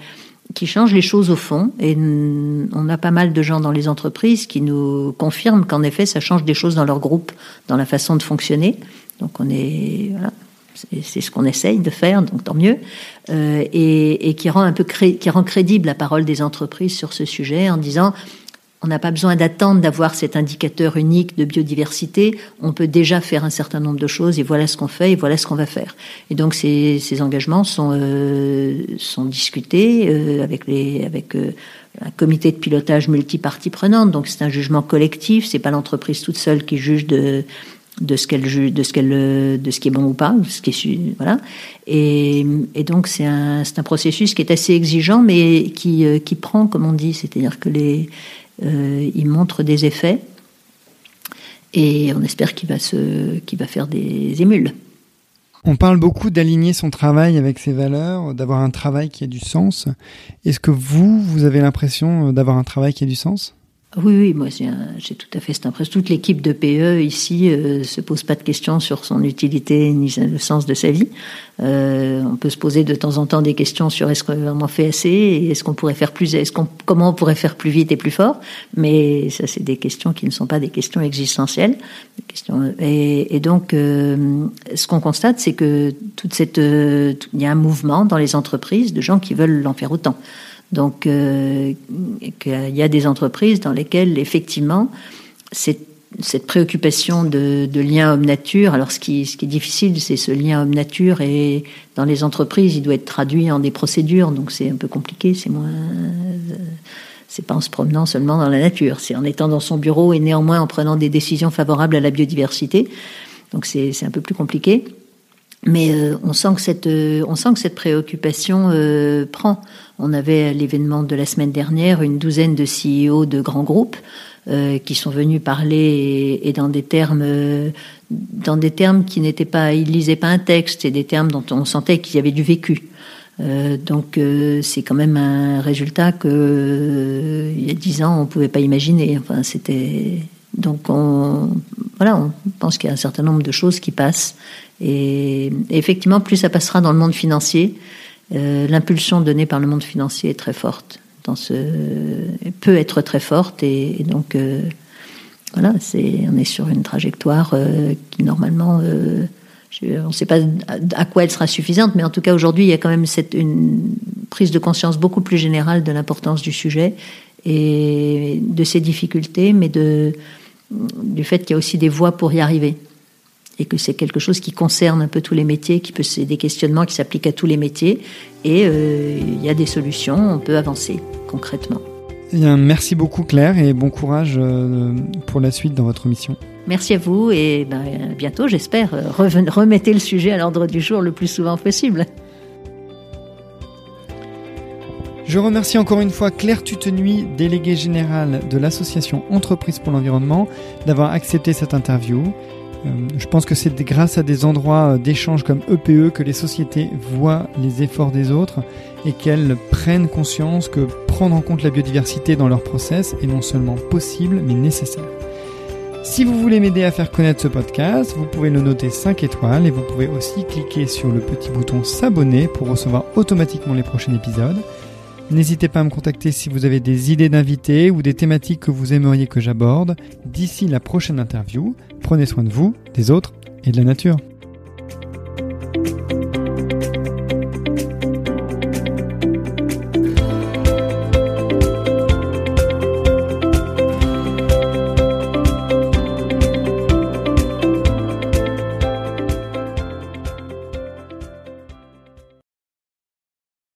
qui change les choses au fond. Et on a pas mal de gens dans les entreprises qui nous confirment qu'en effet, ça change des choses dans leur groupe, dans la façon de fonctionner. Donc on est, voilà, c'est ce qu'on essaye de faire, donc tant mieux, euh, et, et, qui rend un peu qui rend crédible la parole des entreprises sur ce sujet en disant on n'a pas besoin d'attendre d'avoir cet indicateur unique de biodiversité. On peut déjà faire un certain nombre de choses et voilà ce qu'on fait et voilà ce qu'on va faire. Et donc ces, ces engagements sont, euh, sont discutés euh, avec, les, avec euh, un comité de pilotage multipartie prenante. Donc c'est un jugement collectif. C'est pas l'entreprise toute seule qui juge de de ce qu'elle juge, de ce qu'elle, de ce qui est bon ou pas, ce qui est voilà. Et, et donc c'est un, c'est un processus qui est assez exigeant, mais qui, euh, qui prend, comme on dit, c'est-à-dire que les il montre des effets et on espère qu'il va, faire des émules. On parle beaucoup d'aligner son travail avec ses valeurs, d'avoir un travail qui a du sens. Est-ce que vous, vous avez l'impression d'avoir un travail qui a du sens? Oui, oui, moi j'ai tout à fait cette impression. Toute l'équipe de PE ici euh, se pose pas de questions sur son utilité ni le sens de sa vie. Euh, on peut se poser de temps en temps des questions sur est-ce qu'on en fait assez et est-ce qu'on pourrait faire plus, est-ce qu'on, comment on pourrait faire plus vite et plus fort. Mais ça, c'est des questions qui ne sont pas des questions existentielles. Des questions, et, et donc, euh, ce qu'on constate, c'est que toute cette, euh, il y a un mouvement dans les entreprises de gens qui veulent en faire autant. Donc, euh, il y a des entreprises dans lesquelles, effectivement, cette, cette préoccupation de, de lien homme-nature, alors ce qui, ce qui est difficile, c'est ce lien homme-nature, et dans les entreprises, il doit être traduit en des procédures, donc c'est un peu compliqué, c'est moins. c'est pas en se promenant seulement dans la nature, c'est en étant dans son bureau et néanmoins en prenant des décisions favorables à la biodiversité. Donc c'est un peu plus compliqué. Mais euh, on sent que cette, euh, on sent que cette préoccupation euh, prend. On avait à l'événement de la semaine dernière une douzaine de CEO de grands groupes qui sont venus parler et, dans des termes, dans des termes qui n'étaient pas, ils lisaient pas un texte, et des termes dont on sentait qu'il y avait du vécu. donc c'est quand même un résultat que il y a dix ans on pouvait pas imaginer. Enfin c'était donc on voilà on pense qu'il y a un certain nombre de choses qui passent et, effectivement, plus ça passera dans le monde financier, euh, l'impulsion donnée par le monde financier est très forte. Peut être très forte et, donc euh, voilà, on est sur une trajectoire euh, qui normalement, on ne sait pas à quoi elle sera suffisante, mais en tout cas aujourd'hui il y a quand même cette une prise de conscience beaucoup plus générale de l'importance du sujet et de ses difficultés, mais du fait qu'il y a aussi des voies pour y arriver et que c'est quelque chose qui concerne un peu tous les métiers, qui peut c'est des questionnements qui s'appliquent à tous les métiers et euh, il y a des solutions, on peut avancer concrètement. Eh bien, merci beaucoup Claire et bon courage euh, pour la suite dans votre mission. Merci à vous et ben, bientôt j'espère remettez le sujet à l'ordre du jour le plus souvent possible. Je remercie encore une fois Claire Tutenuy, déléguée générale de l'association Entreprise pour l'environnement, d'avoir accepté cette interview. Euh, je pense que c'est grâce à des endroits d'échange comme EPE que les sociétés voient les efforts des autres et qu'elles prennent conscience que prendre en compte la biodiversité dans leur process est non seulement possible mais nécessaire. Si vous voulez m'aider à faire connaître ce podcast, vous pouvez le noter 5 étoiles et vous pouvez aussi cliquer sur le petit bouton s'abonner pour recevoir automatiquement les prochains épisodes. N'hésitez pas à me contacter si vous avez des idées d'invités ou des thématiques que vous aimeriez que j'aborde. D'ici la prochaine interview, prenez soin de vous, des autres et de la nature.